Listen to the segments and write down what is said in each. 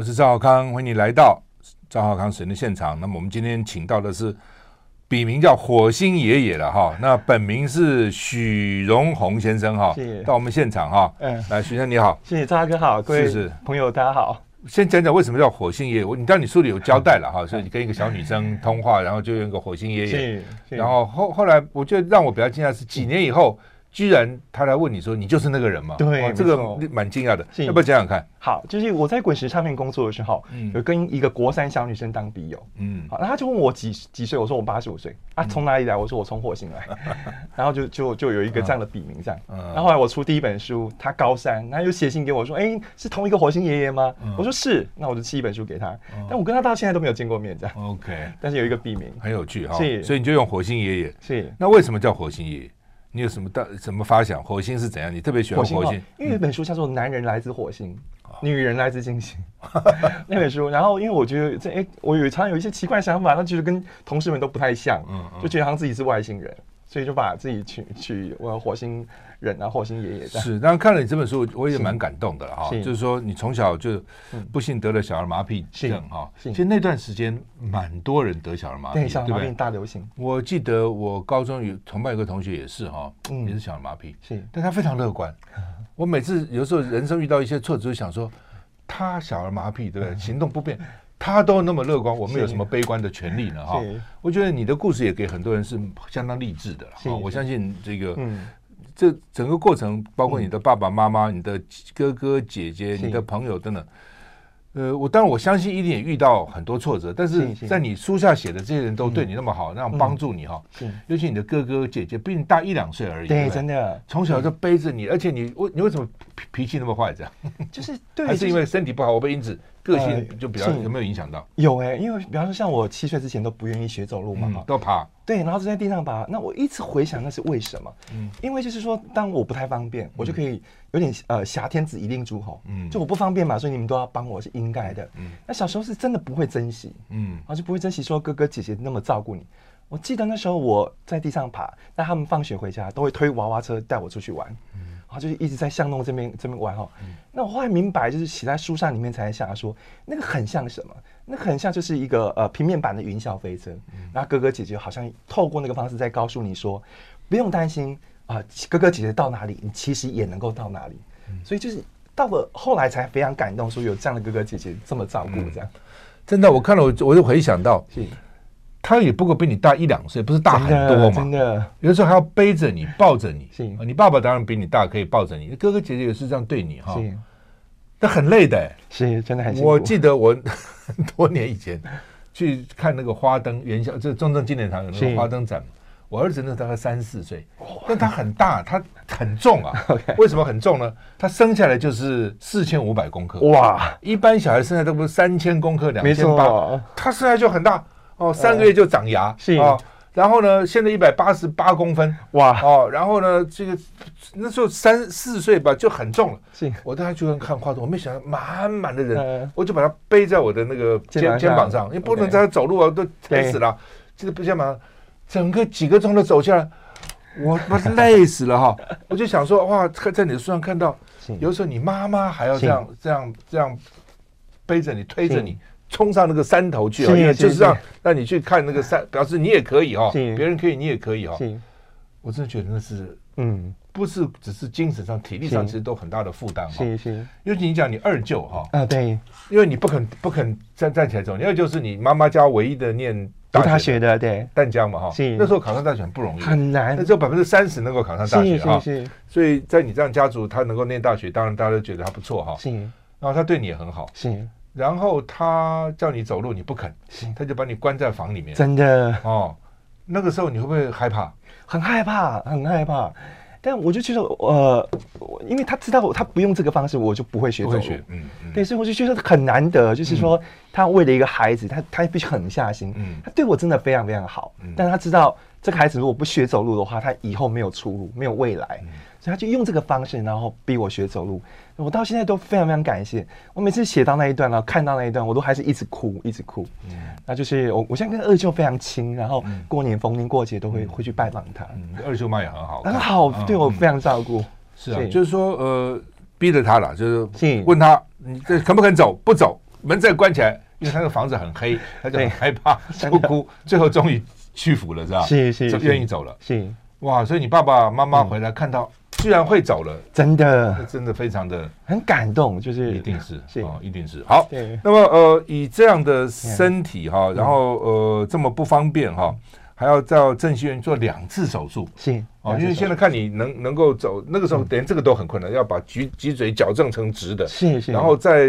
我是赵浩康，欢迎你来到赵浩康时间的现场。那么我们今天请到的是笔名叫火星爷爷的哈，那本名是许荣宏先生哈，到我们现场哈。嗯，来，许先生你好，谢谢赵大哥好，各位朋友大家好。先讲讲为什么叫火星爷爷，我你当你书里有交代了哈，所以你跟一个小女生通话，然后就用一个火星爷爷，然后后后来我觉得让我比较惊讶是几年以后。居然他来问你说，你就是那个人吗？对，这个蛮惊讶的。要不要讲讲看？好，就是我在滚石唱片工作的时候，有跟一个国三小女生当笔友。嗯，好，那他就问我几几岁，我说我八十五岁。啊，从哪里来？我说我从火星来。然后就就就有一个这样的笔名这样。然后后来我出第一本书，他高三，他又写信给我说，哎，是同一个火星爷爷吗？我说是，那我就寄一本书给他。但我跟他到现在都没有见过面这样。OK，但是有一个笔名很有趣哈。是，所以你就用火星爷爷。是，那为什么叫火星爷爷？你有什么大什么发想？火星是怎样？你特别喜欢火星？火星因为有一本书叫做《男人来自火星，嗯、女人来自金星》那本书。然后因为我觉得这哎，我有常常有一些奇怪想法，那其实跟同事们都不太像，嗯嗯、就觉得好像自己是外星人。所以就把自己去去往火星人啊，火星爷爷。是，然后看了你这本书，我也蛮感动的哈。就是说，你从小就不幸得了小儿麻痹症哈。其实那段时间蛮多人得小儿麻痹，对，小儿麻痹大流行。我记得我高中有同班有个同学也是哈，也是小儿麻痹，是，但他非常乐观。我每次有时候人生遇到一些挫折，就想说他小儿麻痹对不对？行动不便。他都那么乐观，我们有什么悲观的权利呢？哈，我觉得你的故事也给很多人是相当励志的。哈，我相信这个，嗯，这整个过程，包括你的爸爸妈妈、你的哥哥姐姐、你的朋友等等。呃，我当然我相信一定也遇到很多挫折，但是在你书下写的这些人都对你那么好，那样帮助你哈。是，尤其你的哥哥姐姐比你大一两岁而已，对，真的，从小就背着你，而且你为你为什么脾脾气那么坏？这样，就是对，还是因为身体不好，我被因此个性就比较有没有影响到？有哎，因为比方说像我七岁之前都不愿意学走路嘛，都爬。对，然后就在地上爬。那我一直回想那是为什么？嗯，因为就是说，当我不太方便，我就可以。有点呃，挟天子以令诸侯，嗯，就我不方便嘛，所以你们都要帮我是应该的，嗯，那小时候是真的不会珍惜，嗯，然后就不会珍惜说哥哥姐姐那么照顾你。我记得那时候我在地上爬，那他们放学回家都会推娃娃车带我出去玩，嗯，然后就一直在巷弄这边这边玩哈，嗯，那我后来明白，就是写在书上里面才想说，那个很像什么？那个很像就是一个呃平面版的云霄飞车，嗯，然后哥哥姐姐好像透过那个方式在告诉你说，不用担心。啊，哥哥姐姐到哪里，你其实也能够到哪里。嗯、所以就是到了后来才非常感动，说有这样的哥哥姐姐这么照顾，这样、嗯、真的，我看了我我就回想到，是他也不过比你大一两岁，不是大很多嘛，真的，有的时候还要背着你，抱着你。是，你爸爸当然比你大，可以抱着你。哥哥姐姐也是这样对你哈，是，但很累的、欸，是，真的很辛苦。我记得我 很多年以前去看那个花灯元宵，这中正纪念堂有那个花灯展。我儿子那大概三四岁，但他很大，他很重啊。为什么很重呢？他生下来就是四千五百公克。哇！一般小孩生下来都不是三千公克、两千八，他生下来就很大哦，三个月就长牙是啊。然后呢，现在一百八十八公分。哇！哦，然后呢，这个那时候三四岁吧，就很重了。是，我带他去看画图，我没想到满满的人，我就把他背在我的那个肩肩膀上，因为不能在他走路啊，都累死了，这个背肩膀。整个几个钟头走下来，我我是累死了哈！我就想说，哇，在你的书上看到，有时候你妈妈还要这样这样这样背着你推着你冲上那个山头去，因为就是让让你去看那个山，表示你也可以哦，别人可以，你也可以哈。我真的觉得那是嗯，不是只是精神上、体力上，其实都很大的负担哈。是是，尤其你讲你二舅哈啊，对，因为你不肯不肯站站起来走，你二舅是你妈妈家唯一的念。大学的对。淡江嘛哈，是。那时候考上大学很不容易，很难。那只有百分之三十能够考上大学哈，所以在你这样家族，他能够念大学，当然大家都觉得他不错哈。是，然后他对你也很好。是，然后他叫你走路你不肯，他就把你关在房里面。真的哦，那个时候你会不会害怕？很害怕，很害怕。但我就觉得，呃，因为他知道他不用这个方式，我就不会学走路。嗯嗯。对，所以我就觉得很难得，就是说他为了一个孩子，他他必须狠下心。嗯。他对我真的非常非常好。嗯。但是他知道这个孩子如果不学走路的话，他以后没有出路，没有未来。所以他就用这个方式，然后逼我学走路。我到现在都非常非常感谢。我每次写到那一段，然后看到那一段，我都还是一直哭，一直哭。嗯。那就是我，我现在跟二舅非常亲，然后过年逢年过节都会会去拜访他。二舅妈也很好，很好，对我非常照顾。是啊，就是说，呃，逼着他了，就是问他，你这肯不肯走？不走，门再关起来，因为他那个房子很黑，他就很害怕，不哭，最后终于屈服了，是吧？是是，就愿意走了。是哇，所以你爸爸妈妈回来看到。居然会走了，真的，真的非常的很感动，就是。一定是哦，一定是。好。那么呃，以这样的身体哈，然后呃这么不方便哈，还要到振兴医院做两次手术，是哦，因为现在看你能能够走，那个时候连这个都很困难，要把脊脊椎矫正成直的，是是，然后再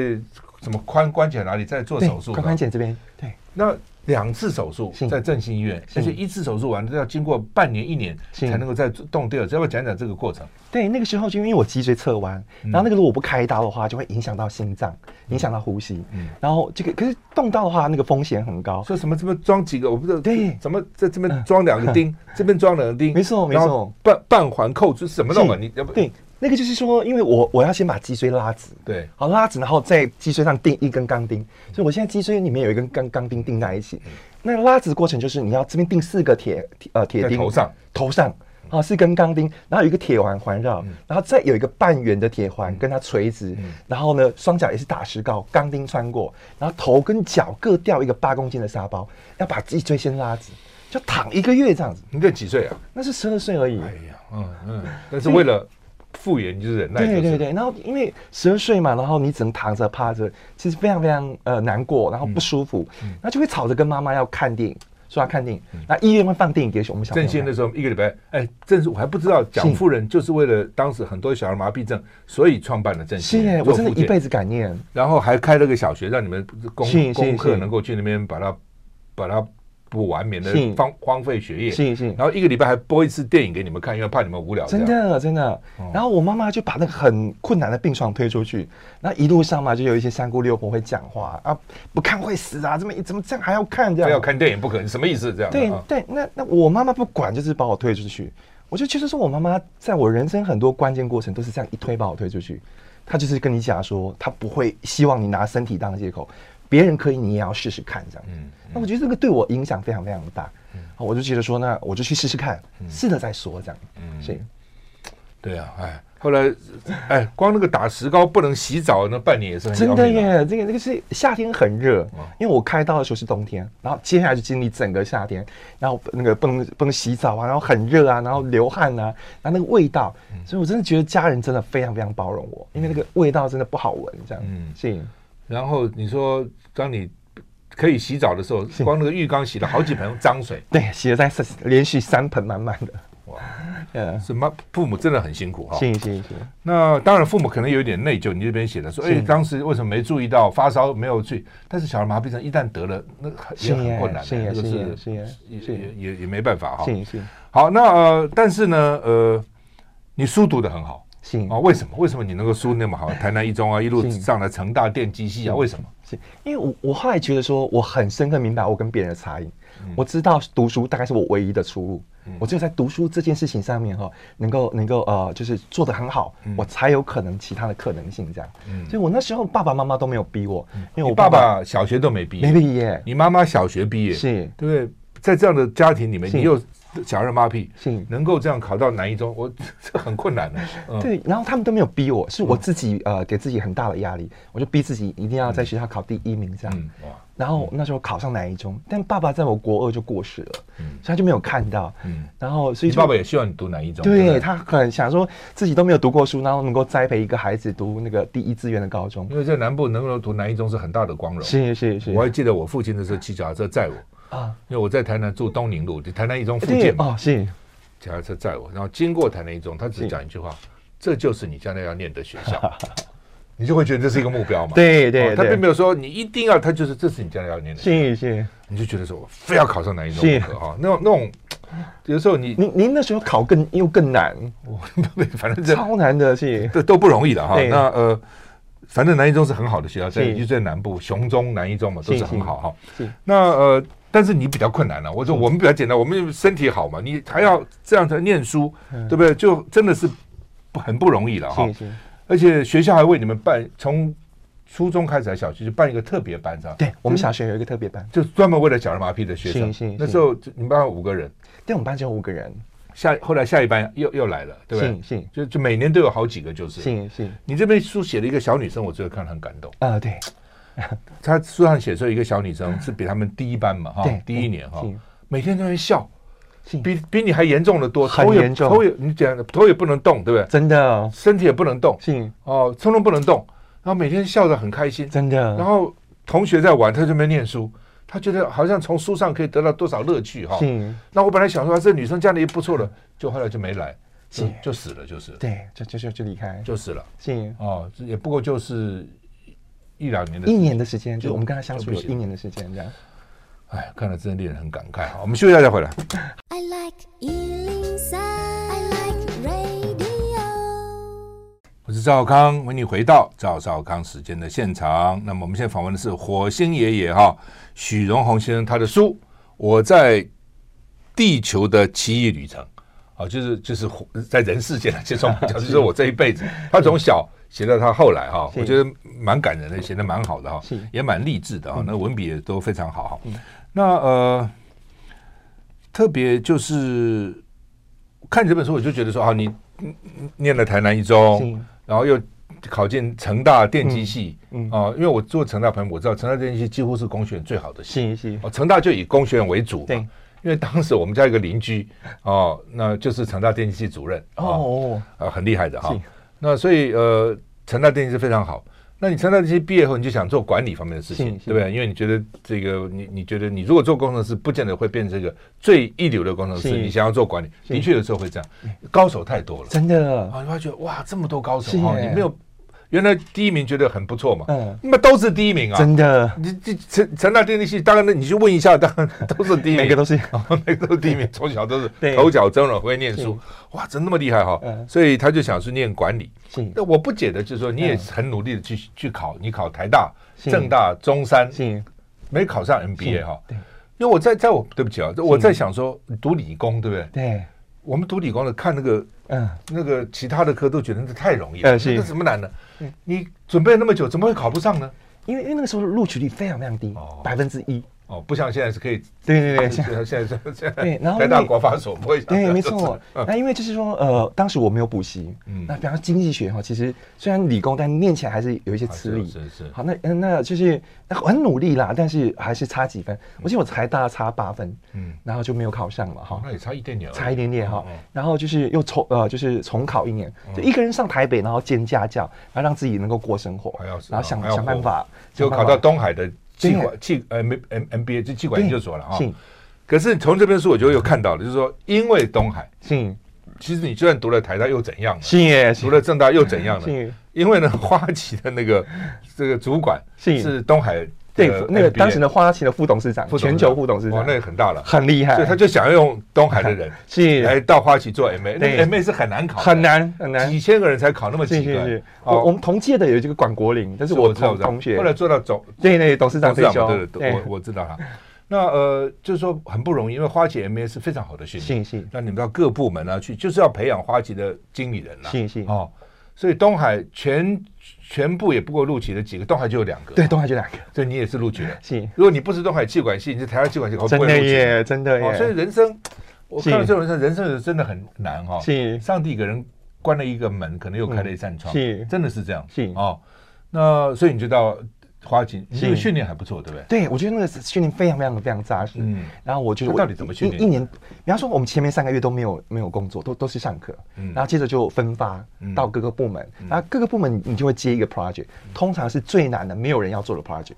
什么髋关节哪里再做手术，髋关节这边，对，那。两次手术在振兴医院，而且一次手术完都要经过半年一年才能够再动第二次。要不要讲讲这个过程？对，那个时候就因为我脊椎侧弯，然后那个如果不开刀的话，就会影响到心脏，影响到呼吸。嗯，然后这个可是动刀的话，那个风险很高。说什么这边装几个？我不知道。对，怎么在这边装两个钉？这边装两个钉？没错，没错。半半环扣就是什么弄啊？你要不对。那个就是说，因为我我要先把脊椎拉直，对，好拉直，然后在脊椎上钉一根钢钉，所以我现在脊椎里面有一根钢钢钉钉在一起。那拉直过程就是你要这边钉四个铁呃铁钉。头上。头上。啊四根钢钉，然后有一个铁环环绕，然后再有一个半圆的铁环跟它垂直，然后呢双脚也是打石膏，钢钉穿过，然后头跟脚各吊一个八公斤的沙包，要把脊椎先拉直，就躺一个月这样子。你这几岁啊？那是十二岁而已。哎呀，嗯嗯，但是为了。复原就是忍耐，对对对。然后因为十二岁嘛，然后你只能躺着趴着，其实非常非常呃难过，然后不舒服，那就会吵着跟妈妈要看电影，说要看电影。那医院会放电影给我们小朋友。振兴的时候一个礼拜，哎，正是我还不知道蒋夫人就是为了当时很多小儿麻痹症，所以创办了振兴。是，我真的一辈子感念。然后还开了个小学，让你们功功课能够去那边把它把它。不完免的荒荒废学业，是是，然后一个礼拜还播一次电影给你们看，因为怕你们无聊。真的真的。然后我妈妈就把那个很困难的病床推出去，那一路上嘛，就有一些三姑六婆会讲话啊，不看会死啊，怎么怎么这样还要看这样？非要看电影不可能，什么意思？这样？对对，那那我妈妈不管，就是把我推出去。我就其实说我妈妈在我人生很多关键过程都是这样一推把我推出去，她就是跟你讲说，她不会希望你拿身体当借口。别人可以，你也要试试看，这样。嗯，那我觉得这个对我影响非常非常大。嗯，我就觉得说，那我就去试试看，试了再说，这样。嗯，是。对啊，哎，后来，哎，光那个打石膏不能洗澡，那半年也是很真的耶。这个这个是夏天很热，因为我开刀的时候是冬天，然后接下来就经历整个夏天，然后那个不能不能洗澡啊，然后很热啊，然后流汗啊，然后那个味道，所以我真的觉得家人真的非常非常包容我，因为那个味道真的不好闻，这样。嗯，是。然后你说，当你可以洗澡的时候，光那个浴缸洗了好几盆脏水，对，洗了在连续三盆满满的，哇，嗯，什么父母真的很辛苦哈，是是是。那当然，父母可能有一点内疚。你这边写的说，哎，当时为什么没注意到发烧没有去？但是小儿麻痹症一旦得了，那也很困难的，那个是是也也也没办法哈。是是。好，那呃，但是呢，呃，你书读的很好。啊，为什么？为什么你能够输那么好？台南一中啊，一路上来成大电机系啊，为什么？是因为我我后来觉得说，我很深刻明白我跟别人的差异。我知道读书大概是我唯一的出路。我只有在读书这件事情上面哈，能够能够呃，就是做得很好，我才有可能其他的可能性这样。所以我那时候爸爸妈妈都没有逼我，因为我爸爸小学都没毕业，没毕业。你妈妈小学毕业，是对不对？在这样的家庭里面，你又。小人马屁，是能够这样考到南一中，我这 很困难的。嗯、对，然后他们都没有逼我，是我自己呃给自己很大的压力，我就逼自己一定要在学校考第一名这样。嗯、然后那时候考上南一中，但爸爸在我国二就过世了，嗯、所以他就没有看到。嗯，然后所以爸爸也希望你读南一中。对，他很想说自己都没有读过书，然后能够栽培一个孩子读那个第一志愿的高中。因为在南部能够读南一中是很大的光荣。是是是，我还记得我父亲的时候骑脚踏车载我。啊，因为我在台南住东宁路，就台南一中附近嘛。哦，是，脚踏车载我，然后经过台南一中，他只讲一句话：“这就是你将来要念的学校。”你就会觉得这是一个目标嘛？对对，他并没有说你一定要，他就是这是你将来要念的。是是，你就觉得说我非要考上南一中不可哈？那种那种，有时候你您您那时候考更又更难，反正超难的，是，这都不容易的哈。那呃。反正南一中是很好的学校，在就在南部，雄中、南一中嘛，都是很好哈。那呃，但是你比较困难了。我说我们比较简单，我们身体好嘛，你还要这样子念书，对不对？就真的是不很不容易了哈。而且学校还为你们办，从初中开始还小学就办一个特别班，是吧？对，我们小学有一个特别班，就专门为了小儿麻痹的学生。那时候你们班有五个人，对，我们班只有五个人。下后来下一班又又来了，对不对？是，就就每年都有好几个，就是。是是。你这边书写了一个小女生，我觉得看了很感动。啊，对。他书上写说，一个小女生是比他们低一班嘛，哈，第一年哈，每天都在笑，比比你还严重的多，很严重，头也你讲头也不能动，对不对？真的，身体也不能动，是哦，冲动不能动，然后每天笑得很开心，真的。然后同学在玩，他就没念书，他觉得好像从书上可以得到多少乐趣哈。是。那我本来想说，这女生这样的也不错了，就后来就没来。就就死了，就是对，就就就就离开，就死了。是哦，也不过就是一两年的一年的时间，就我们跟他相处有一年的时间这样。哎，看了真的令人很感慨。好，我们休息一下再回来。I like 103, I like radio。我是赵少康，欢迎你回到赵少康时间的现场。那么我们现在访问的是火星爷爷哈许荣宏先生，他的书《我在地球的奇异旅程》。啊，就是就是在人世间的这种，就是说我这一辈子，他从小写到他后来哈，我觉得蛮感人的，写的蛮好的哈，也蛮励志的哈，那文笔也都非常好哈。那呃，特别就是看这本书，我就觉得说啊，你念了台南一中，然后又考进成大电机系，啊，因为我做成大朋友，我知道成大电机系几乎是工学院最好的系，哦，成大就以工学院为主，对。因为当时我们家一个邻居哦，那就是成大电机系主任哦，啊，很厉害的哈。那所以呃，成大电机是非常好。那你成大电机毕业后，你就想做管理方面的事情，对不对？因为你觉得这个，你你觉得你如果做工程师，不见得会变成一个最一流的工程师。你想要做管理，的确有时候会这样，高手太多了，真的啊！你会觉得哇，这么多高手啊，你没有。原来第一名觉得很不错嘛，嗯，那么都是第一名啊，真的。你这成成大电力系，当然那你去问一下，当然都是第一名，每个都是，每个都是第一名，从小都是头角峥嵘，会念书，哇，真那么厉害哈，所以他就想去念管理。那我不解的就是说，你也很努力的去去考，你考台大、政大、中山，没考上 MBA 哈，因为我在在我对不起啊，我在想说，读理工对不对？对。我们读理工的看那个，嗯，那个其他的科都觉得这太容易了，这怎么难呢？你准备了那么久，怎么会考不上呢？因为因为那个时候录取率非常非常低，百分之一。哦，不像现在是可以，对对对，现在现在现在对，然后台大国发所不会，对，没错。那因为就是说，呃，当时我没有补习，嗯，那比方经济学哈，其实虽然理工，但念起来还是有一些吃力。是是。好，那嗯，那就是很努力啦，但是还是差几分。我记得我台大差八分，嗯，然后就没有考上嘛，哈。那也差一点点，差一点点哈。然后就是又重呃，就是重考一年，就一个人上台北，然后兼家教，然后让自己能够过生活，然后想想办法，就考到东海的。气管气呃没 M M B A 就气管研究所了啊，可是从这本书我就有看到了，就是说因为东海，是，其实你就算读了台大又怎样？是耶，读了政大又怎样呢？因为呢，花旗的那个这个主管是东海，对，那个当时的花旗的副董事长，全球副董事长，哇，那个很大了，很厉害，所以他就想要用东海的人 是。来到花旗做 M A，那 M A 是很难考，很难很难，几千个人才考那么几个。我我们同届的有这个管国林，但是我同同学，后来做到总对对董事长退休，对对，我我知道他。那呃，就是说很不容易，因为花旗 M A 是非常好的训练，是是。那你们到各部门啊去，就是要培养花旗的经理人呐，是是。哦。所以东海全全部也不过录取了几个，东海就有两个。对，东海就两个。所以你也是录取了。是。如果你不是东海气管系，你是台湾气管系，真的耶，真的耶。所以人生，我看到这种人生，人生是真的很难哈。是。上帝给人关了一个门，可能又开了一扇窗。是。真的是这样。是。哦，那所以你知道。花钱，这个训练还不错，对不对？对，我觉得那个训练非常非常的非常扎实。嗯，然后我觉得到底怎么训练？一年，比方说我们前面三个月都没有没有工作，都都是上课，嗯，然后接着就分发到各个部门，然后各个部门你就会接一个 project，通常是最难的，没有人要做的 project，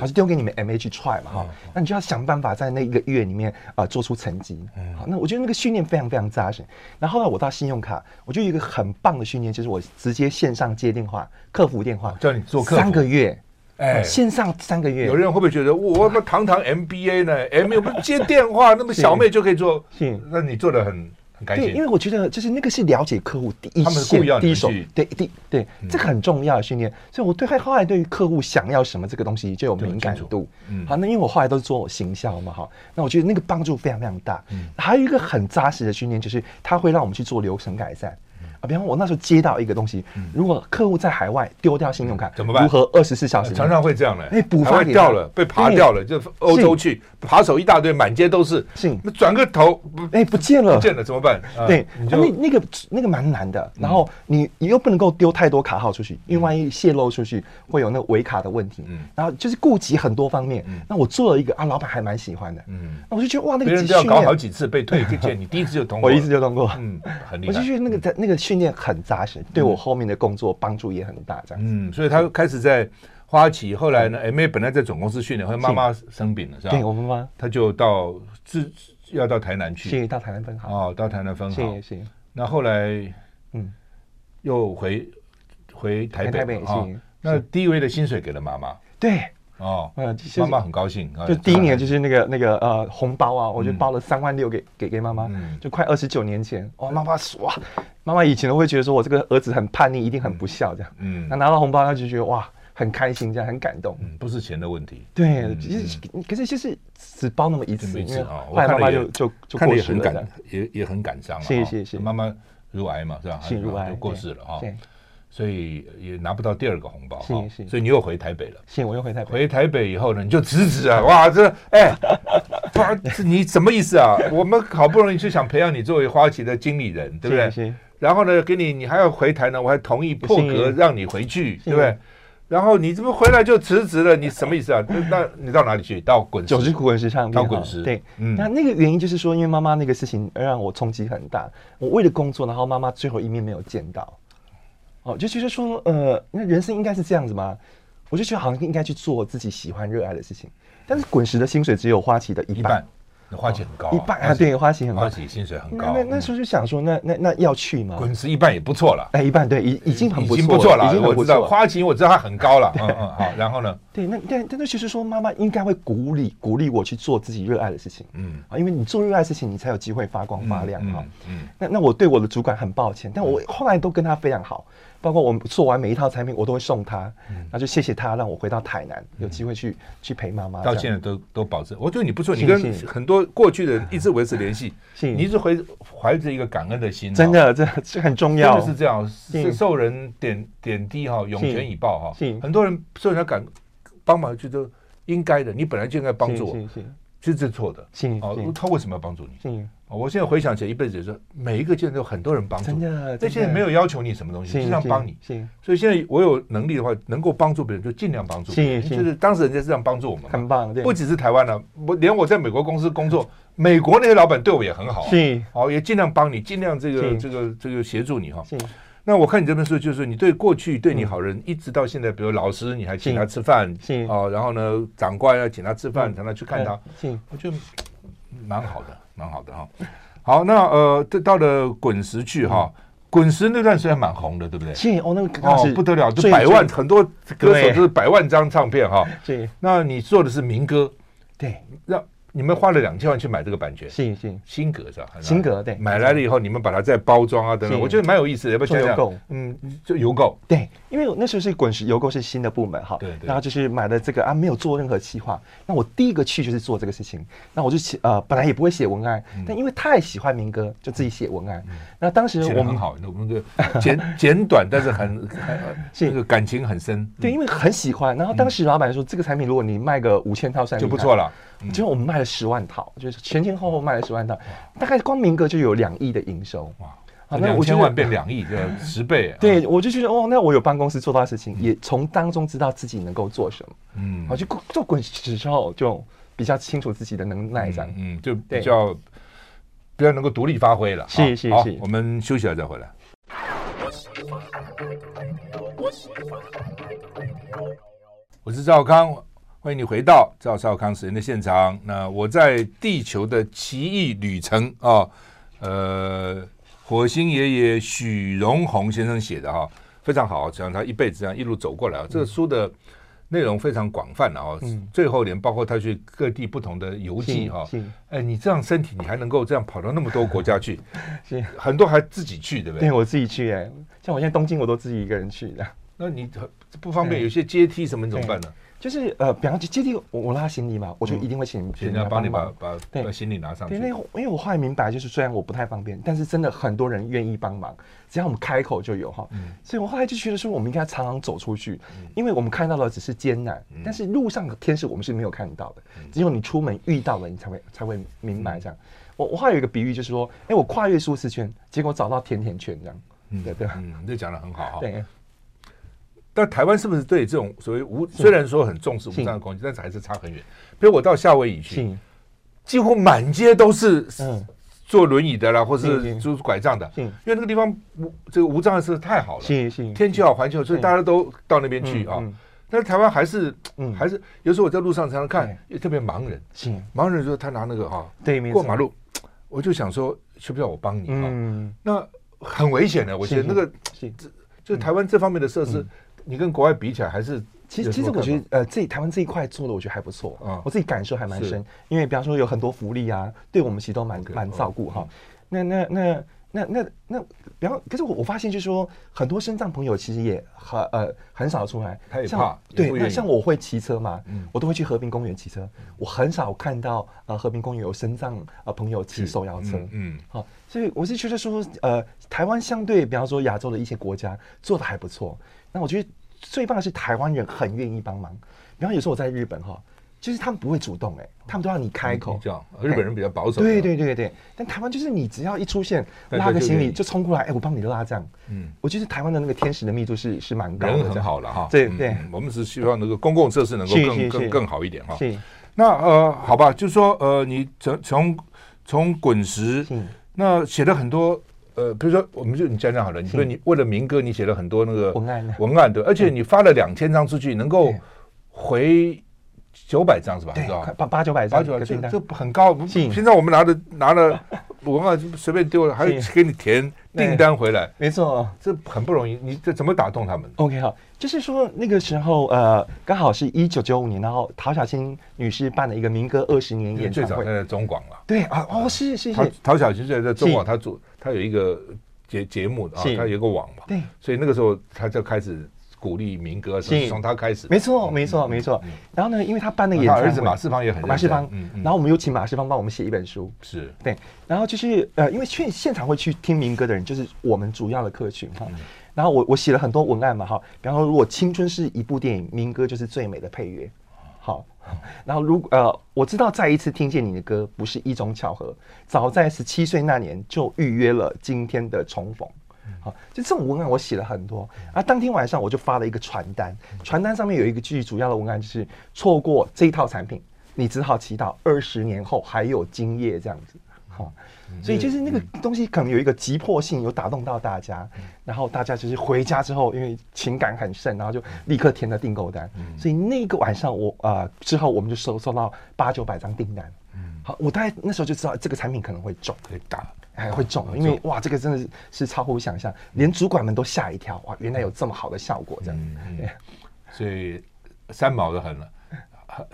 还是丢给你们 MH 去 try 嘛，哈，那你就要想办法在那一个月里面啊做出成绩。好，那我觉得那个训练非常非常扎实。然后后来我到信用卡，我就有一个很棒的训练，就是我直接线上接电话，客服电话，叫你做客服三个月。哎，线上三个月，有人会不会觉得我们堂堂 MBA 呢？MBA 不接电话，那么小妹就可以做？是，那你做的很很开心。对，因为我觉得就是那个是了解客户第一线、第一手，对，第对，这个很重要的训练。所以我对后来对于客户想要什么这个东西就有敏感度。嗯，好，那因为我后来都是做行销嘛，哈，那我觉得那个帮助非常非常大。还有一个很扎实的训练，就是它会让我们去做流程改善。啊，比方我那时候接到一个东西，如果客户在海外丢掉信用卡怎么办？如何二十四小时？常常会这样的，哎，补发掉了，被扒掉了，就欧洲去扒手一大堆，满街都是，那转个头，哎，不见了，不见了怎么办？对，那那个那个蛮难的，然后你你又不能够丢太多卡号出去，因为万一泄露出去会有那个违卡的问题，嗯。然后就是顾及很多方面，那我做了一个啊，老板还蛮喜欢的，嗯，那我就觉得哇，那个别人都要搞好几次被退 件，你第一次就通过，我一次就通过，嗯，很厉害，我就觉得那个在那个训练很扎实，对我后面的工作帮助也很大，这样子，嗯，所以他开始在花旗，后来呢，MA 本来在总公司训练，后来妈妈生病了，是吧？对我妈妈，他就到自要到台南去，是到台南分行，哦，到台南分行，是是，那后来，嗯，又回回台北，台北是，那第一位的薪水给了妈妈，对。哦，嗯，妈妈很高兴，就第一年就是那个那个呃红包啊，我就包了三万六给给给妈妈，就快二十九年前，哇，妈妈说哇，妈妈以前都会觉得说我这个儿子很叛逆，一定很不孝这样，嗯，那拿到红包他就觉得哇很开心，这样很感动，嗯，不是钱的问题，对，其实可是就是只包那么一次，因为后来妈妈就就就过世了，也也很感伤，谢谢谢谢，妈妈乳癌嘛是吧？是乳癌就过世了哈。所以也拿不到第二个红包，是是，所以你又回台北了。是，我又回台北。回台北以后呢，你就辞职啊！哇，这哎，这你什么意思啊？我们好不容易就想培养你作为花旗的经理人，对不对？然后呢，给你你还要回台呢，我还同意破格让你回去，对不对？然后你怎么回来就辞职了？你什么意思啊？那你到哪里去？到滚石？滚石唱片。到滚石。对，嗯。那那个原因就是说，因为妈妈那个事情让我冲击很大。我为了工作，然后妈妈最后一面没有见到。哦，就觉得说，呃，那人生应该是这样子吗？我就觉得好像应该去做自己喜欢、热爱的事情。但是滚石的薪水只有花旗的一半，那花旗很高，一半啊，对，花旗很高，花旗薪水很高。那那时候就想说，那那那要去吗？滚石一半也不错了，哎，一半对，已已经很不错了，已经我知道花旗，我知道它很高了，嗯嗯，好，然后呢？对，那但但是其实说，妈妈应该会鼓励鼓励我去做自己热爱的事情，嗯啊，因为你做热爱的事情，你才有机会发光发亮哈。嗯，那那我对我的主管很抱歉，但我后来都跟他非常好。包括我们做完每一套产品，我都会送他，那就谢谢他让我回到台南，有机会去去陪妈妈。到现在都都保证，我觉得你不错，你跟很多过去的人一直维持联系，你一直怀怀着一个感恩的心，真的这这很重要，真的是这样，是受人点点滴哈，涌泉以报哈，很多人受人家感帮忙，就都应该的，你本来就应该帮助我，其实这是错的，哦，他为什么要帮助你？我现在回想起来，一辈子就是每一个阶段都有很多人帮助，真的。这些人没有要求你什么东西，就这样帮你。所以现在我有能力的话，能够帮助别人就尽量帮助。就是当时人家是这样帮助我们，很棒。不只是台湾了，我连我在美国公司工作，美国那些老板对我也很好。是，好，也尽量帮你，尽量这个这个这个协助你哈。那我看你这本书，就是你对过去对你好人，一直到现在，比如老师，你还请他吃饭，哦，然后呢，长官要请他吃饭，让他去看他，我觉得蛮好的。蛮好的哈，好，那呃，这到了滚石去哈，滚石那段时间蛮红的，对不对？是哦，那个哦不得了，就百万很多歌手都是百万张唱片哈。对，那你做的是民歌，对，让。你们花了两千万去买这个版权，是是，新格是吧？新格对，买来了以后，你们把它再包装啊等等，我觉得蛮有意思的。要不要讲讲？嗯，就邮购。对，因为那时候是滚石邮购是新的部门哈，对对。然后就是买了这个啊，没有做任何企划。那我第一个去就是做这个事情。那我就写呃，本来也不会写文案，但因为太喜欢民歌，就自己写文案。那当时我们好，我们就 简简短，但是很这个感情很深。对，因为很喜欢。然后当时老板说，这个产品如果你卖个五千套，就不错了。结果我们卖了十万套，就是前前后后卖了十万套，大概光明哥就有两亿的营收哇！啊，那五千万变两亿，就十倍。对，我就觉得哦，那我有帮公司做到的事情，也从当中知道自己能够做什么。嗯，好，就做滚石之后，就比较清楚自己的能耐，这样。嗯，就比较比较能够独立发挥了。是是是，我们休息了再回来。我是赵康。欢迎你回到赵少康时间的现场。那我在地球的奇异旅程啊，呃，火星爷爷许荣宏先生写的哈，非常好，讲他一辈子这样一路走过来啊。这个书的内容非常广泛啊，最后连包括他去各地不同的游记哈。哎，你这样身体，你还能够这样跑到那么多国家去？很多还自己去，对不对？对，我自己去哎，像我现在东京，我都自己一个人去的。那你不方便，有些阶梯什么怎么办呢？就是呃，比方接接地我我拉行李嘛，我就一定会请人家帮你把把对行李拿上去。对，那因为我后来明白，就是虽然我不太方便，但是真的很多人愿意帮忙，只要我们开口就有哈。所以我后来就觉得说，我们应该常常走出去，因为我们看到的只是艰难，但是路上的天使我们是没有看到的，只有你出门遇到了，你才会才会明白这样。我我后来有一个比喻，就是说，哎，我跨越舒适圈，结果找到甜甜圈这样。嗯，对对，嗯，这讲的很好哈。对。但台湾是不是对这种所谓无虽然说很重视无障碍空间，但是还是差很远。比如我到夏威夷去，几乎满街都是坐轮椅的啦，或是拄拐杖的，因为那个地方无这个无障碍设施太好了，天气好环境好，所以大家都到那边去啊。但是台湾还是还是有时候我在路上常常看，也特别盲人，盲人说他拿那个哈过马路，我就想说需不需要我帮你啊？那很危险的，我觉得那个就台湾这方面的设施。你跟国外比起来，还是其实其实我觉得，呃，这台湾这一块做的，我觉得还不错啊。我自己感受还蛮深，因为比方说有很多福利啊，对我们其实都蛮蛮照顾哈、哦。那那那那那那，比方，可是我我发现就是说，很多身障朋友其实也很呃很少出来，他也怕。对，那像我会骑车嘛，嗯、我都会去和平公园骑车，我很少看到呃和平公园有身障呃朋友骑手摇车，嗯，好、所以我是觉得说，呃，台湾相对比方说亚洲的一些国家做的还不错。那我觉得最棒的是台湾人很愿意帮忙，比方有时候我在日本哈，就是他们不会主动哎，他们都要你开口。这样，日本人比较保守。对对对对，但台湾就是你只要一出现拉个行李就冲过来，哎，我帮你拉这样。嗯，我觉得台湾的那个天使的密度是是蛮高的，人很好了哈。对对，我们是希望那个公共设施能够更更更好一点哈。那呃，好吧，就是说呃，你从从从滚石，那写了很多。呃，比如说，我们就你讲讲好了。你说你为了民歌，你写了很多那个文案，文案对，而且你发了两千张出去，能够回九百张是吧？对，八八九百张，这这很高。平常我们拿的拿了 文案随便丢了，还要给你填订单回来，没错，这很不容易。你这怎么打动他们？OK，好，就是说那个时候呃，刚好是一九九五年，然后陶小青女士办了一个民歌二十年演唱会，最早在中广了。对啊，哦，是是是，陶小清在在中广，她主。他有一个节节目啊，他有一个网嘛，对，所以那个时候他就开始鼓励民歌，是从他开始。没错，没错，没错。然后呢，因为他办那个演唱会，儿子马世芳也很马世芳，然后我们又请马世芳帮我们写一本书，是对。然后就是呃，因为去现场会去听民歌的人，就是我们主要的客群哈。然后我我写了很多文案嘛哈，比方说，如果青春是一部电影，民歌就是最美的配乐，好。然后，如果呃，我知道再一次听见你的歌不是一种巧合，早在十七岁那年就预约了今天的重逢。好，就这种文案我写了很多啊。当天晚上我就发了一个传单，传单上面有一个句主要的文案就是：错过这一套产品，你只好祈祷二十年后还有今夜这样子。好。所以就是那个东西可能有一个急迫性，有打动到大家，然后大家就是回家之后，因为情感很盛，然后就立刻填了订购单。所以那个晚上我啊之后我们就收收到八九百张订单。好，我大概那时候就知道这个产品可能会中，会大，还会中，因为哇这个真的是是超乎想象，连主管们都吓一跳，哇原来有这么好的效果这样。所以三毛都很了。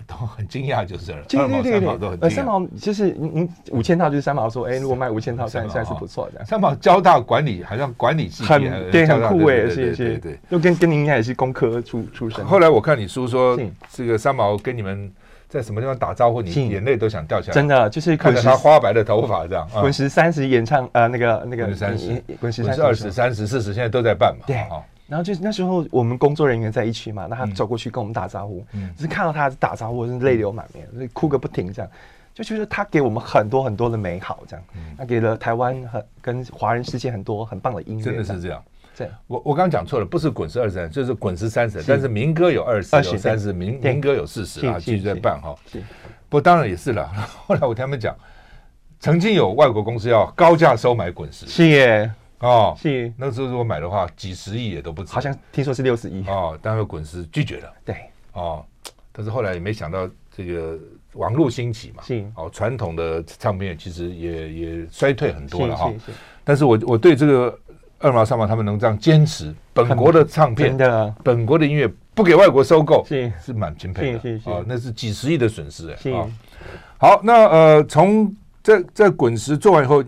都很惊讶，就是了。对对对对，呃，三毛就是您您五千套，就是三毛说，哎，如果卖五千套，算算是不错的。三毛交大管理好像管理系，很对，很酷哎，谢谢。对，又跟跟您应该也是工科出出身。后来我看你书说，这个三毛跟你们在什么地方打招呼，你眼泪都想掉下来。真的就是看着他花白的头发这样。滚石三十演唱，呃，那个那个滚石三十，滚石二十、三十、四十，现在都在办嘛。对。然后就是那时候我们工作人员在一起嘛，那他走过去跟我们打招呼，嗯，就是看到他打招呼，是泪流满面，所以哭个不停，这样。就觉得他给我们很多很多的美好，这样，他给了台湾很跟华人世界很多很棒的音乐，真的是这样。这样，我我刚刚讲错了，不是滚石二十三，就是滚石三十，但是民歌有二十，有三十，民民歌有四十啊，继续在办哈。是，不过当然也是了。后来我听他们讲，曾经有外国公司要高价收买滚石，是耶。哦，是那个时候如果买的话，几十亿也都不止。好像听说是六十亿哦，但是滚石拒绝了。对，哦，但是后来也没想到这个网络兴起嘛，是哦，传统的唱片其实也也衰退很多了哈。但是我我对这个二毛三毛他们能这样坚持本国的唱片的本国的音乐不给外国收购，是是蛮钦佩的。是是哦，那是几十亿的损失哎。是。好，那呃，从在在滚石做完以后。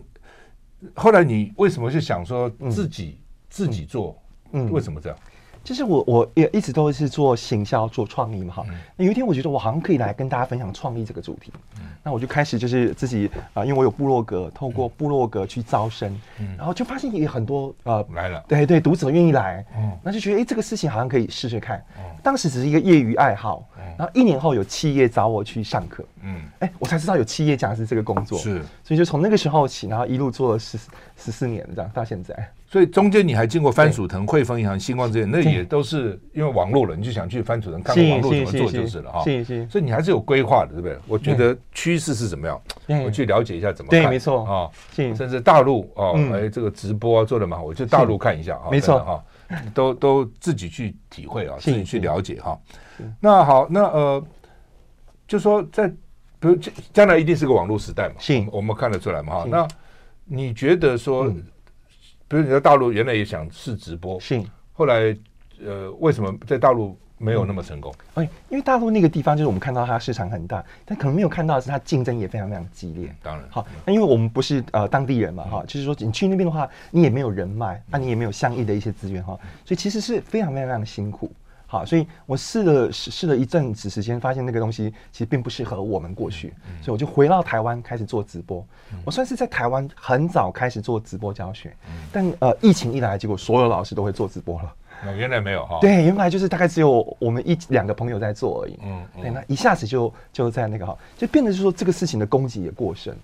后来你为什么就想说自己自己做？嗯，为什么这样？就是我我也一直都是做行销、做创意嘛哈。那有一天我觉得我好像可以来跟大家分享创意这个主题。那我就开始就是自己啊，因为我有部落格，透过部落格去招生，然后就发现也很多呃来了，对对，读者愿意来，那就觉得哎这个事情好像可以试试看。当时只是一个业余爱好，然后一年后有企业找我去上课，嗯，哎我才知道有企业讲是这个工作，是，所以就从那个时候起，然后一路做了十十四年这样到现在。所以中间你还经过番薯藤、汇丰银行、星光这些，那也都是因为网络了，你就想去番薯藤看看网络怎么做就是了哈。所以你还是有规划的，对不对？我觉得趋势是怎么样？我去了解一下怎么看。对，没错啊。甚至大陆哦，哎，这个直播做的蛮好，我去大陆看一下啊。没错哈，都都自己去体会啊，自己去了解哈。那好，那呃，就说在比如将来一定是个网络时代嘛，我们看得出来嘛哈。那你觉得说？比如你在大陆原来也想试直播，是，后来呃为什么在大陆没有那么成功？哎，因为大陆那个地方就是我们看到它市场很大，但可能没有看到的是它竞争也非常非常激烈。当然，好，那因为我们不是呃当地人嘛，哈，就是说你去那边的话，你也没有人脉，那你也没有相应的一些资源哈，所以其实是非常非常非常辛苦。好，所以我试了试试了一阵子时间，发现那个东西其实并不适合我们过去，所以我就回到台湾开始做直播。我算是在台湾很早开始做直播教学，但呃疫情一来，结果所有老师都会做直播了。原来没有哈？对，原来就是大概只有我们一两个朋友在做而已。嗯，对，那一下子就就在那个哈，就变得是说这个事情的供给也过剩。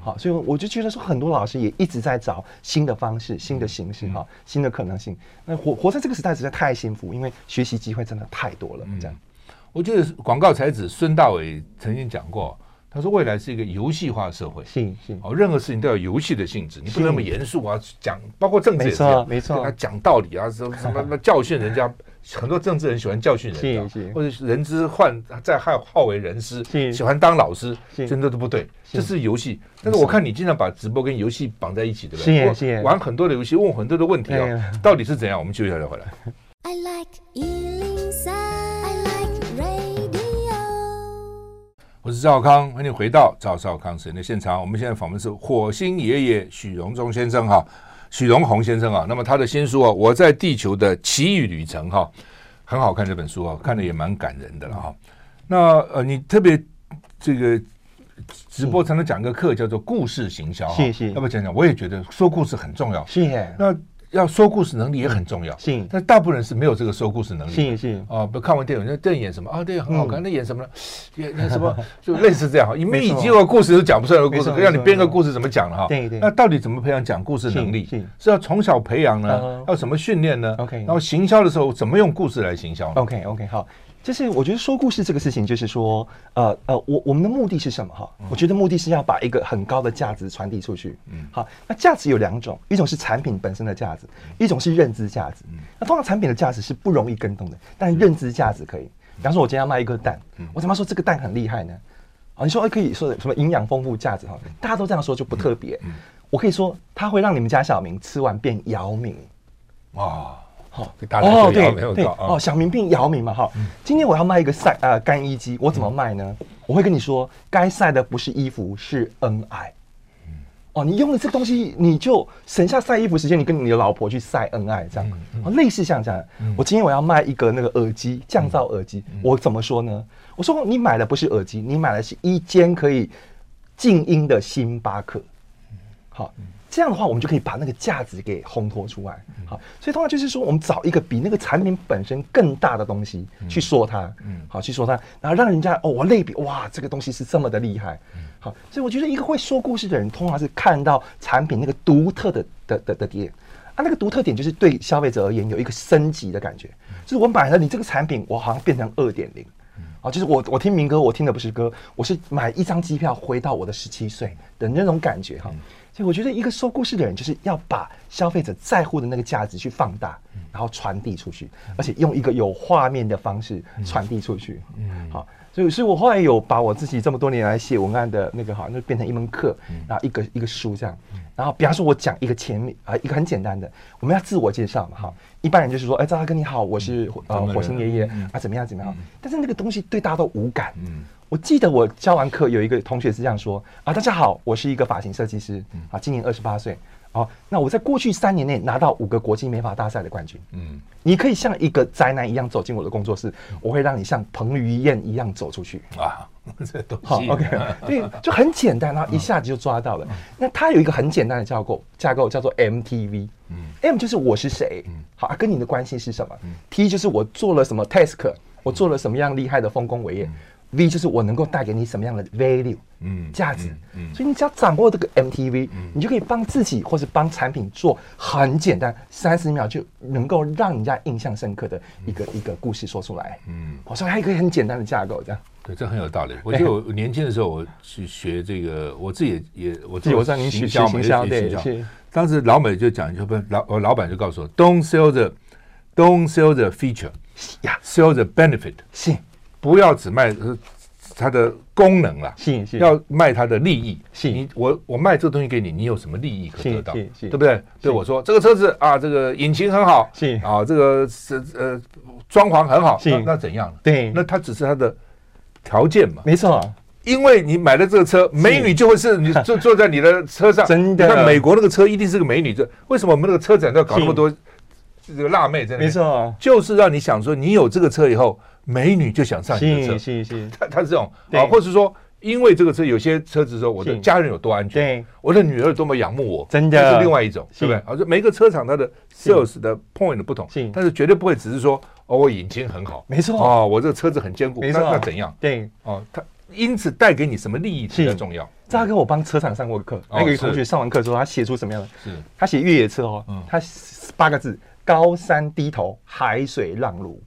好，所以我就觉得说，很多老师也一直在找新的方式、新的形式、哈，新的可能性。那活活在这个时代实在太幸福，因为学习机会真的太多了。这样，我觉得广告才子孙大伟曾经讲过，他说未来是一个游戏化社会。是是，哦，任何事情都要游戏的性质，你不能那么严肃啊，讲包括政治也是，没错，他讲道理啊，什么什么教训人家。很多政治人喜欢教训人，或者是人之患在害好为人师，喜欢当老师，真的都不对。这是游戏，但是我看你经常把直播跟游戏绑在一起，对不对？玩很多的游戏，问很多的问题啊，到底是怎样？我们休息一下再回来。I like 我是赵康，欢迎回到赵少康时间的现场。我们现在访问是火星爷爷许荣忠先生哈。许荣宏先生啊，那么他的新书啊，《我在地球的奇遇旅程》哈，很好看这本书啊，看的也蛮感人的了哈。那呃，你特别这个直播才能讲个课，叫做故事行销，谢谢。要不讲讲？我也觉得说故事很重要，谢谢。那。要说故事能力也很重要，是，但大部分人是没有这个说故事能力，是是啊，不看完电影，那电影演什么啊？电影很好看，那演什么呢？演 演什么？就类似这样，你们已经有故事都讲不出来的故事，让你编个故事怎么讲了哈？对对。那到底怎么培养讲故事能力？是要从小培养呢？要什么训练呢？OK。然后行销的时候怎么用故事来行销？OK OK 好。就是我觉得说故事这个事情，就是说，呃呃，我我们的目的是什么哈？我觉得目的是要把一个很高的价值传递出去。嗯，好，那价值有两种，一种是产品本身的价值，一种是认知价值。那通常产品的价值是不容易跟动的，但认知价值可以。比方说，我今天要卖一个蛋，我怎么说这个蛋很厉害呢？啊，你说哎，可以说什么营养丰富价值哈？大家都这样说就不特别。我可以说，它会让你们家小明吃完变姚明。哇。哦，哦，对对哦，小明变姚明嘛，哈。今天我要卖一个晒呃干衣机，我怎么卖呢？我会跟你说，该晒的不是衣服，是恩爱。哦，你用了这个东西，你就省下晒衣服时间，你跟你的老婆去晒恩爱，这样。哦，类似像这样。我今天我要卖一个那个耳机，降噪耳机，我怎么说呢？我说你买的不是耳机，你买的是一间可以静音的星巴克。好。这样的话，我们就可以把那个价值给烘托出来。好，所以通常就是说，我们找一个比那个产品本身更大的东西去说它，嗯，好，去说它，然后让人家哦，我类比，哇，这个东西是这么的厉害。好，所以我觉得一个会说故事的人，通常是看到产品那个独特的的的的点。啊，那个独特点就是对消费者而言有一个升级的感觉，就是我买了你这个产品，我好像变成二点零。啊，就是我我听民歌，我听的不是歌，我是买一张机票回到我的十七岁的那种感觉。哈。所以我觉得一个说故事的人，就是要把消费者在乎的那个价值去放大，然后传递出去，而且用一个有画面的方式传递出去。嗯，好，所以所以我后来有把我自己这么多年来写文案的那个哈，那变成一门课，然后一个一个书这样。然后比方说，我讲一个前面啊，一个很简单的，我们要自我介绍嘛，哈，一般人就是说，哎，赵大哥你好，我是呃火星爷爷啊，怎么样怎么样？但是那个东西对大家都无感。嗯。我记得我教完课，有一个同学是这样说啊：“大家好，我是一个发型设计师啊，今年二十八岁好，那我在过去三年内拿到五个国际美发大赛的冠军。嗯，你可以像一个宅男一样走进我的工作室，我会让你像彭于晏一样走出去啊。这都好，OK，对，就很简单，然后一下子就抓到了。那它有一个很简单的架构，架构叫做 MTV。嗯，M 就是我是谁，好，啊跟你的关系是什么？T 就是我做了什么 task，我做了什么样厉害的丰功伟业。V 就是我能够带给你什么样的 value，嗯，价值，嗯，所以你只要掌握这个 MTV，你就可以帮自己或是帮产品做很简单，三十秒就能够让人家印象深刻的一个一个故事说出来，嗯，我说还有一个很简单的架构，这样，对，这很有道理。我记得我年轻的时候，我去学这个，我自己也也，我自己我让您学学行销，对，当时老美就讲，就不老我老板就告诉我，Don't sell the，Don't sell the feature，呀，sell the benefit，是。不要只卖它的功能了，要卖它的利益。你我我卖这个东西给你，你有什么利益可得到？对不对？对我说这个车子啊，这个引擎很好，啊，这个是呃装潢很好，那那怎样？对，那它只是它的条件嘛。没错，因为你买了这个车，美女就会是你 坐坐在你的车上。真的，那美国那个车一定是个美女。这为什么我们那个车展都要搞那么多这个辣妹在那？没错，就是让你想说，你有这个车以后。美女就想上你的车，是是。是，他他是这种。啊，或是说，因为这个车有些车子说我的家人有多安全，对，我的女儿多么仰慕我，真的，这是另外一种，对不对？啊，就每个车厂它的 sales 的 point 不同，但是绝对不会只是说哦，我引擎很好，没错，哦，我这个车子很坚固，没错，那怎样？对，哦，他因此带给你什么利益比较重要？这个我帮车厂上过课，那个同学上完课之后，他写出什么样的？是，他写越野车哦，他八个字：高山低头，海水浪如。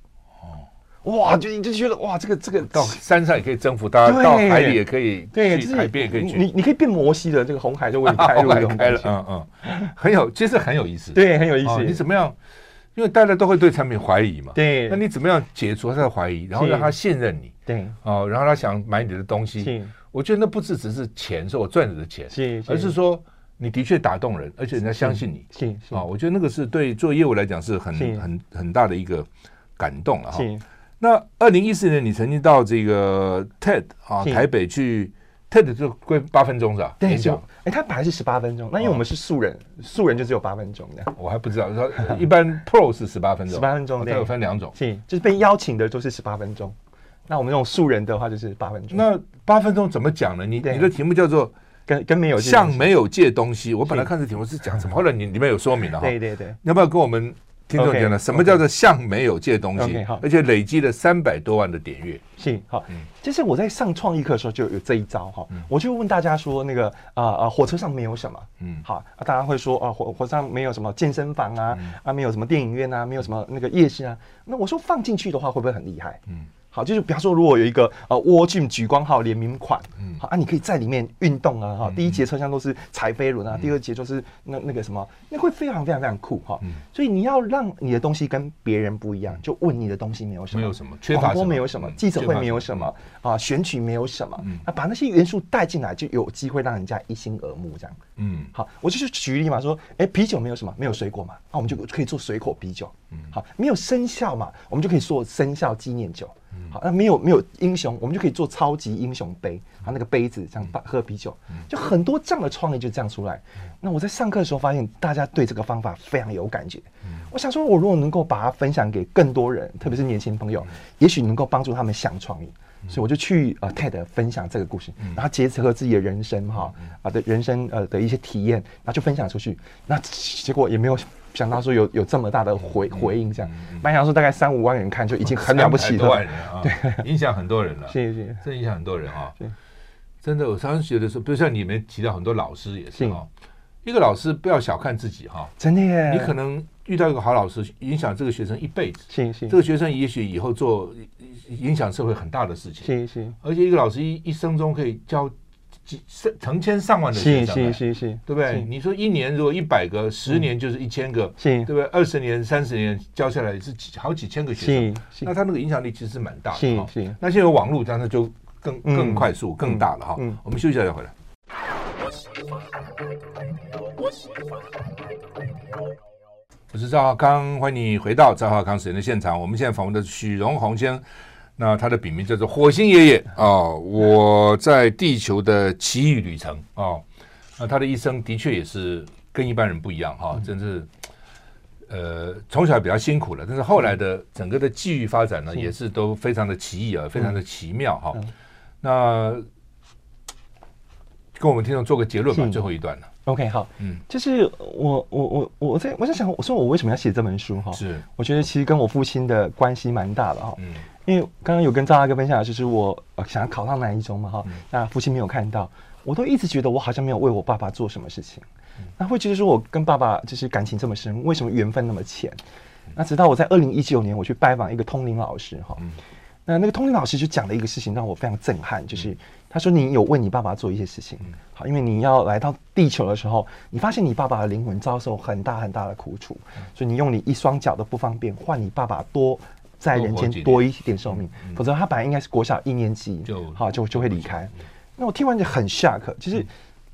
哇，就你就觉得哇，这个这个到山上也可以征服，大家到海里也可以，对，海边也可以去。你你可以变摩西的，这个红海就为你 开路开了，嗯嗯，很有，其实很有意思，对，很有意思。你怎么样？因为大家都会对产品怀疑嘛，对。那你怎么样解除他的怀疑，然后让他信任你？对，哦，然后他想买你的东西。我觉得那不是只是钱，是我赚你的钱，是，而是说你的确打动人，而且人家相信你，是啊。我觉得那个是对做业务来讲是很很很大的一个感动了哈。那二零一四年，你曾经到这个 TED 啊台北去 TED 就归八分钟是吧？对，就哎，他本来是十八分钟，那因为我们是素人，素人就只有八分钟的。我还不知道，说一般 Pro 是十八分钟，十八分钟，它有分两种，是就是被邀请的都是十八分钟。那我们这种素人的话就是八分钟。那八分钟怎么讲呢？你你的题目叫做跟跟没有像没有借东西。我本来看这题目是讲什么，后来你里面有说明了哈。对对对，要不要跟我们？听众讲呢，什么叫做像没有借东西？而且累积了三百多万的点阅。是好，就是我在上创意课的时候就有这一招哈，我就问大家说那个啊啊火车上没有什么？嗯，好，大家会说啊火火车上没有什么健身房啊啊没有什么电影院啊没有什么那个夜市啊，那我说放进去的话会不会很厉害？嗯。好，就是比方说，如果有一个呃沃郡莒光号联名款，嗯，好啊，你可以在里面运动啊，哈，第一节车厢都是踩飞轮啊，第二节就是那那个什么，那会非常非常非常酷哈。所以你要让你的东西跟别人不一样，就问你的东西没有什么，没有什么，广播没有什么，记者会没有什么啊，选举没有什么，啊，把那些元素带进来，就有机会让人家一心耳目这样。嗯，好，我就是举例嘛，说，哎，啤酒没有什么，没有水果嘛，那我们就可以做水果啤酒。嗯，好，没有生肖嘛，我们就可以做生肖纪念酒。好，那没有没有英雄，我们就可以做超级英雄杯，啊，那个杯子这样喝啤酒，就很多这样的创意就这样出来。那我在上课的时候发现，大家对这个方法非常有感觉。我想说，我如果能够把它分享给更多人，特别是年轻朋友，也许能够帮助他们想创意。所以我就去呃 TED 分享这个故事，然后结合自己的人生哈啊的人生呃的一些体验，然后就分享出去。那结果也没有。想到说有有这么大的回回应，这样，没想到说大概三五万人看就已经很了不起了，万人啊，对，影响很多人了，谢谢，真影响很多人啊，真的，我常常觉得说，比如像你们提到很多老师也是哈，一个老师不要小看自己哈，真的耶，你可能遇到一个好老师，影响这个学生一辈子，是是，这个学生也许以后做影响社会很大的事情，是是，而且一个老师一一生中可以教。几成千上万的学生，是是是是，对不对？你说一年如果一百个，十年就是一千个，是，对不对？二十年、三十年教下来是几好几千个学生，那他那个影响力其实是蛮大的。是是，那现在有网络，当然就更更快速、更大了哈。我们休息一下再回来。我是赵浩康，欢迎你回到赵浩康时间的现场。我们现在访问的是许荣鸿先生。那他的笔名叫做火星爷爷。啊，我在地球的奇异旅程。啊，那他的一生的确也是跟一般人不一样哈，真是。呃，从小比较辛苦了，但是后来的整个的际遇发展呢，也是都非常的奇异啊，非常的奇妙哈。那跟我们听众做个结论吧，最后一段了。OK，好，嗯，就是我我我我在我在想，我说我为什么要写这本书哈？是，我觉得其实跟我父亲的关系蛮大的哈。嗯，因为刚刚有跟赵大哥分享，就是我想要考上南一中嘛哈，那父亲没有看到，我都一直觉得我好像没有为我爸爸做什么事情。那会觉得说，我跟爸爸就是感情这么深，为什么缘分那么浅？那直到我在二零一九年，我去拜访一个通灵老师哈，那那个通灵老师就讲了一个事情，让我非常震撼，就是他说你有为你爸爸做一些事情，好，因为你要来到地球的时候，你发现你爸爸的灵魂遭受很大很大的苦楚，所以你用你一双脚的不方便换你爸爸多在人间多一点寿命，否则他本来应该是国小一年级就好就就会离开。那我听完就很 shock，就是。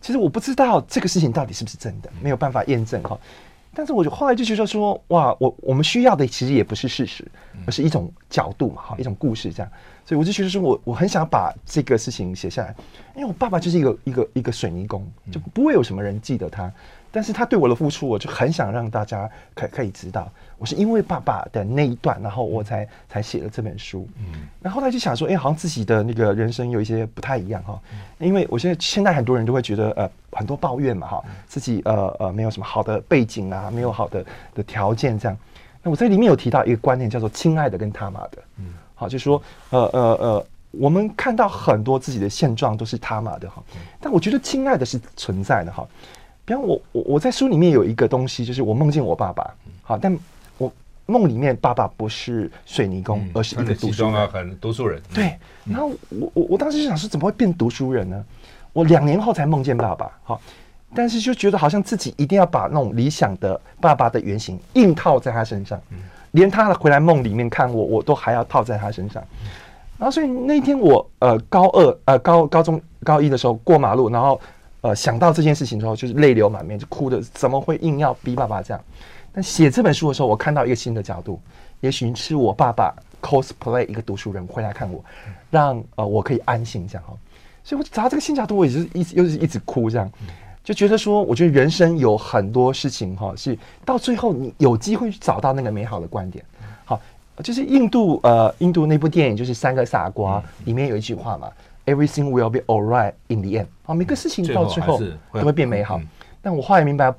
其实我不知道这个事情到底是不是真的，没有办法验证哈。但是我就后来就觉得说，哇，我我们需要的其实也不是事实，而是一种角度嘛，哈，一种故事这样。所以我就觉得说我我很想把这个事情写下来，因为我爸爸就是一个一个一个水泥工，就不会有什么人记得他。但是他对我的付出，我就很想让大家可可以知道，我是因为爸爸的那一段，然后我才才写了这本书。嗯，然后后来就想说，哎、欸，好像自己的那个人生有一些不太一样哈。因为我现在现在很多人都会觉得，呃，很多抱怨嘛哈，自己呃呃没有什么好的背景啊，没有好的的条件这样。那我在里面有提到一个观念，叫做“亲爱的”跟“他妈的”。嗯，好，就是说呃呃呃，我们看到很多自己的现状都是他妈的哈，但我觉得“亲爱的”是存在的哈。比方我我我在书里面有一个东西，就是我梦见我爸爸，好，但我梦里面爸爸不是水泥工，而是一个读书人，很读书人。对，然后我我我当时就想说，怎么会变读书人呢？我两年后才梦见爸爸，好，但是就觉得好像自己一定要把那种理想的爸爸的原型硬套在他身上，连他回来梦里面看我，我都还要套在他身上。然后所以那天我呃高二呃高高中高一的时候过马路，然后。呃，想到这件事情之后，就是泪流满面，就哭的，怎么会硬要逼爸爸这样？但写这本书的时候，我看到一个新的角度，也许是我爸爸 cosplay 一个读书人回来看我，让呃我可以安心这样哈。所以我找到这个新角度，我也是一直又是一直哭这样，就觉得说，我觉得人生有很多事情哈，是到最后你有机会去找到那个美好的观点。好，就是印度呃印度那部电影就是三个傻瓜里面有一句话嘛。Everything will be alright in the end。好，每个事情到最后都会变美好。但我后来明白，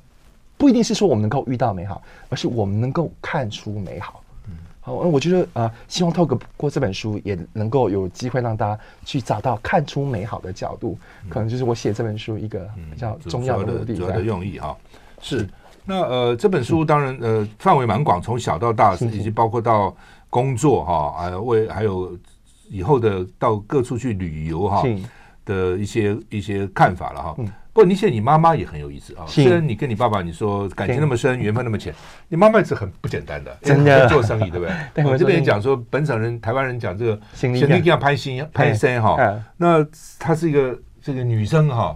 不一定是说我们能够遇到美好，而是我们能够看出美好。好，我觉得啊，希望透过这本书，也能够有机会让大家去找到看出美好的角度。可能就是我写这本书一个比较重要的目的、主要的用意哈。是，那呃，这本书当然呃范围蛮广，从小到大，以及包括到工作哈，还有为还有。以后的到各处去旅游哈的一些一些看法了哈。不过你写你妈妈也很有意思啊。虽然你跟你爸爸你说感情那么深，缘分那么浅，你妈妈是很不简单的，真的做生意对不 对？我这边讲说本省人、台湾人讲这个，肯定要拍心拍身哈。那她是一个这个女生哈，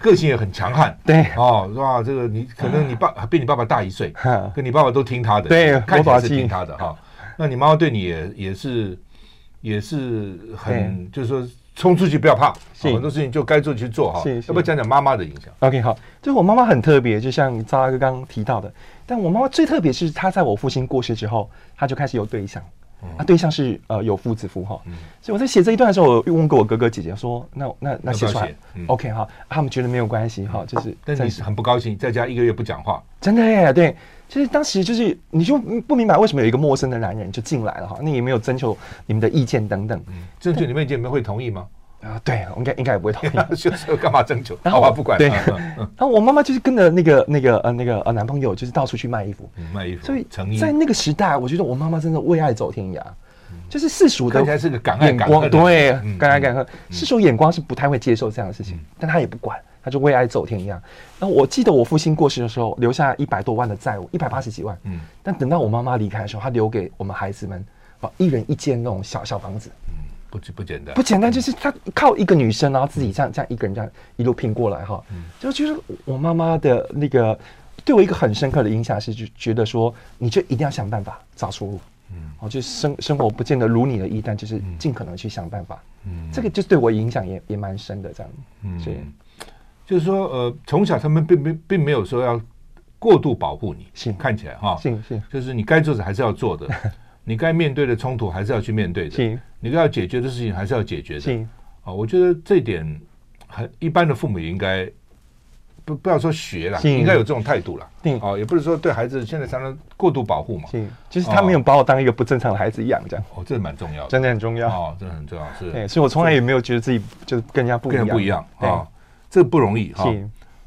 个性也很强悍。对哦，是吧？这个你可能你爸比你爸爸大一岁，跟你爸爸都听他的，对，看起来是听他的哈。那你妈妈对你也也是。也是很，就是说冲出去不要怕，很多事情就该做去做哈。要不要讲讲妈妈的影响？OK，好，就是我妈妈很特别，就像赵大哥刚刚提到的。但我妈妈最特别是她在我父亲过世之后，她就开始有对象，啊，对象是呃有夫子夫哈。所以我在写这一段的时候，我又问过我哥哥姐姐说，那那那写出来，OK 哈，他们觉得没有关系哈，就是但是你是很不高兴，在家一个月不讲话，真的耶，对。其实当时就是，你就不明白为什么有一个陌生的男人就进来了哈，那也没有征求你们的意见等等。征求你们意见，你们会同意吗？啊，对，应该应该也不会同意。就 是干嘛征求？好吧，不管。对。然后我妈妈就是跟着那个那个呃那个呃男朋友，就是到处去卖衣服。卖衣服。所以在那个时代，我觉得我妈妈真的为爱走天涯，就是世俗的是个敢爱敢恨。对，敢爱敢恨。世俗眼光是不太会接受这样的事情，但她也不管。他就为爱走天涯。那我记得我父亲过世的时候，留下一百多万的债务，一百八十几万。嗯。但等到我妈妈离开的时候，他留给我们孩子们，啊，一人一间那种小小房子。嗯，不不简单。不简单，就是他靠一个女生，然后自己这样这样一个人这样一路拼过来哈。嗯。就觉得我妈妈的那个对我一个很深刻的影响是，就觉得说，你就一定要想办法找出路。嗯。哦，就生生活不见得如你的意，但就是尽可能去想办法。嗯。这个就对我影响也也蛮深的，这样。嗯。所以。就是说，呃，从小他们并并并没有说要过度保护你，是。看起来哈，行行，就是你该做的还是要做的，你该面对的冲突还是要去面对的，是，你该要解决的事情还是要解决的，是。啊，我觉得这一点很一般的父母也应该不不要说学了，应该有这种态度了，对，哦，也不是说对孩子现在常常过度保护嘛，是，就是他没有把我当一个不正常的孩子一样，这样，哦，这蛮重要的，真的很重要，哦，真的很重要，是，对，所以我从来也没有觉得自己就跟人家不一样，不一样啊，这不容易哈。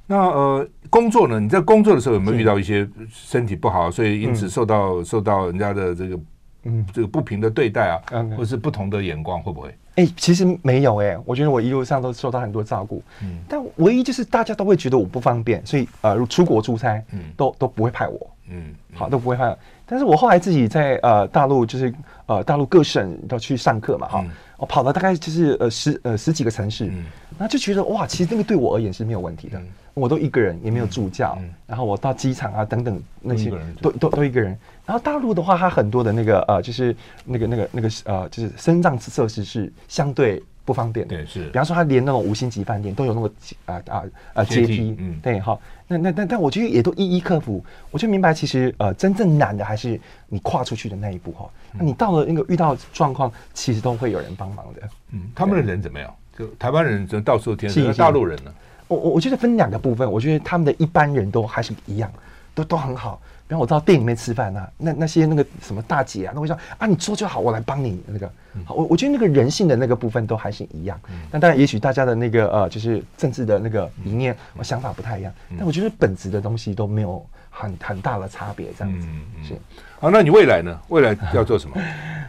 那呃，工作呢？你在工作的时候有没有遇到一些身体不好，所以因此受到、嗯、受到人家的这个嗯。这个不平的对待啊，嗯、或是不同的眼光，会不会？哎、欸，其实没有哎、欸，我觉得我一路上都受到很多照顾，嗯，但唯一就是大家都会觉得我不方便，所以呃，出国出差，嗯，都都不会派我，嗯，好，都不会派我。但是我后来自己在呃大陆，就是呃大陆各省都去上课嘛，哈、嗯，我跑了大概就是呃十呃十几个城市，嗯，然后就觉得哇，其实那个对我而言是没有问题的。嗯我都一个人，也没有助教。然后我到机场啊等等那些，都都都一个人。然后大陆的话，它很多的那个呃，就是那个那个那个呃，就是升降设施是相对不方便的。对，是。比方说，它连那种五星级饭店都有那个啊啊啊阶梯。嗯。对，好。那那但但我觉得也都一一克服。我就明白，其实呃，真正难的还是你跨出去的那一步哈。那你到了那个遇到状况，其实都会有人帮忙的。嗯。他们的人怎么样？就台湾人就到处天，是大陆人呢？我我我觉得分两个部分，我觉得他们的一般人都还是一样，都都很好。比方我到店里面吃饭啊，那那些那个什么大姐啊，那会说啊，你做就好，我来帮你那个。好，我我觉得那个人性的那个部分都还是一样。但当然，也许大家的那个呃，就是政治的那个理念我想法不太一样。但我觉得本质的东西都没有很很大的差别，这样子。是。好，那你未来呢？未来要做什么？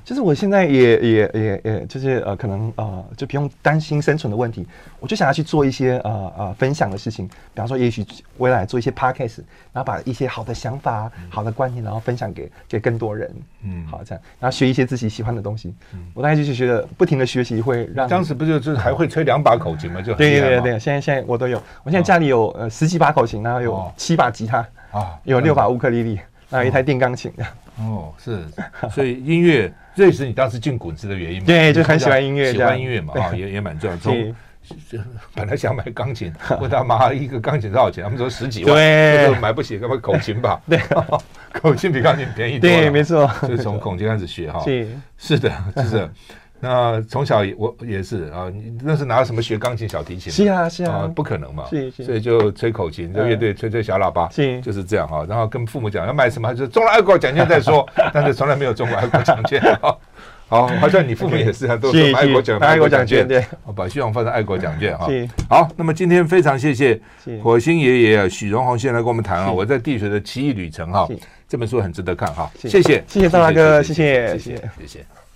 就是我现在也也也也，就是呃，可能呃，就不用担心生存的问题，我就想要去做一些呃呃分享的事情，比方说，也许未来做一些 podcast，然后把一些好的想法、嗯、好的观念，然后分享给给更多人，嗯，好这样，然后学一些自己喜欢的东西。嗯，我大概就是觉得不停的学习会让。当时不就就是还会吹两把口琴吗？就对对对对，现在现在我都有，我现在家里有呃十几把口琴，然后有七把吉他啊，有六把乌克丽丽，然后一台电钢琴的。哦，是，所以音乐这也是你当时进滚石的原因嘛？对，就很喜欢音乐，喜欢音乐嘛，啊，也也蛮重要。从本来想买钢琴，问他妈一个钢琴多少钱？他们说十几万，对，买不起，干嘛口琴吧？对，口琴比钢琴便宜多了。对，没错，就是从口琴开始学哈。是，是的，是。那从小我也是啊，你那是拿什么学钢琴、小提琴？是啊，是啊，不可能嘛。是是。所以就吹口琴，就乐队吹吹小喇叭，是就是这样哈。然后跟父母讲要买什么，就中了爱国奖券再说，但是从来没有中过爱国奖券。好，好像你父母也是啊，都是爱国奖、爱国奖券，对，把希望放在爱国奖券哈。好，那么今天非常谢谢火星爷爷许荣宏先来跟我们谈啊，我在地球的奇异旅程哈，这本书很值得看哈。谢谢，谢谢赵大哥，谢谢，谢谢，谢谢。